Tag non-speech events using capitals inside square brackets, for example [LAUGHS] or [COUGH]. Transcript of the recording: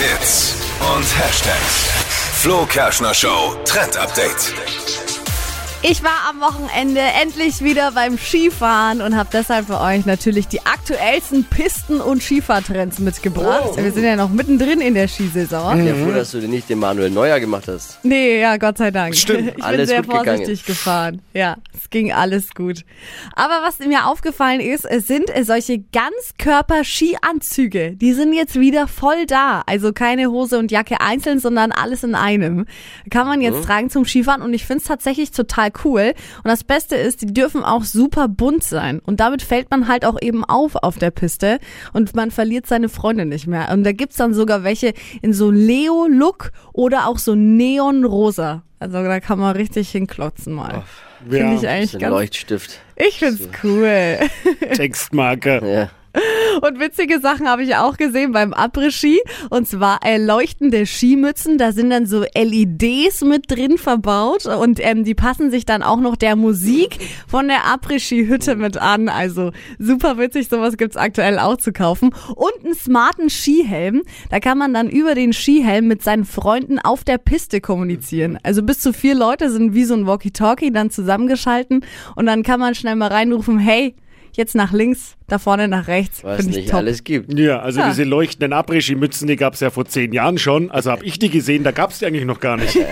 Hits und Hashtags. Flo Kerschner Show Trend Update. Ich war am Wochenende endlich wieder beim Skifahren und habe deshalb für euch natürlich die aktuellsten Pisten- und Skifahrtrends mitgebracht. Oh. Wir sind ja noch mittendrin in der Skisaison. Ja, froh, dass du dir nicht den Manuel Neuer gemacht hast. Nee, ja, Gott sei Dank. Stimmt. Ich bin Alles sehr gut gegangen. vorsichtig gefahren. Ja, es ging alles gut. Aber was mir aufgefallen ist, es sind solche Ganzkörper-Skianzüge. Die sind jetzt wieder voll da. Also keine Hose und Jacke einzeln, sondern alles in einem. Kann man jetzt tragen zum Skifahren und ich finde es tatsächlich total cool. Und das Beste ist, die dürfen auch super bunt sein. Und damit fällt man halt auch eben auf auf der Piste und man verliert seine Freunde nicht mehr. Und da gibt's dann sogar welche in so Leo-Look oder auch so Neon-Rosa. Also da kann man richtig hinklotzen mal. Finde Ja, ich eigentlich ganz. Leuchtstift. Ich find's cool. Textmarke. Ja. Und witzige Sachen habe ich auch gesehen beim Après-Ski. Und zwar äh, leuchtende Skimützen. Da sind dann so LEDs mit drin verbaut. Und ähm, die passen sich dann auch noch der Musik von der Après-Ski-Hütte mit an. Also super witzig. Sowas gibt's aktuell auch zu kaufen. Und einen smarten Skihelm. Da kann man dann über den Skihelm mit seinen Freunden auf der Piste kommunizieren. Also bis zu vier Leute sind wie so ein Walkie-Talkie dann zusammengeschalten. Und dann kann man schnell mal reinrufen, hey, jetzt nach links, da vorne nach rechts. Was Finde ich nicht top. alles gibt. Ja, also Ja. diese leuchtenden Après-Ski-Mützen, die gab es ja vor zehn Jahren schon. Also habe ich die gesehen, da gab es die eigentlich noch gar nicht. [LAUGHS]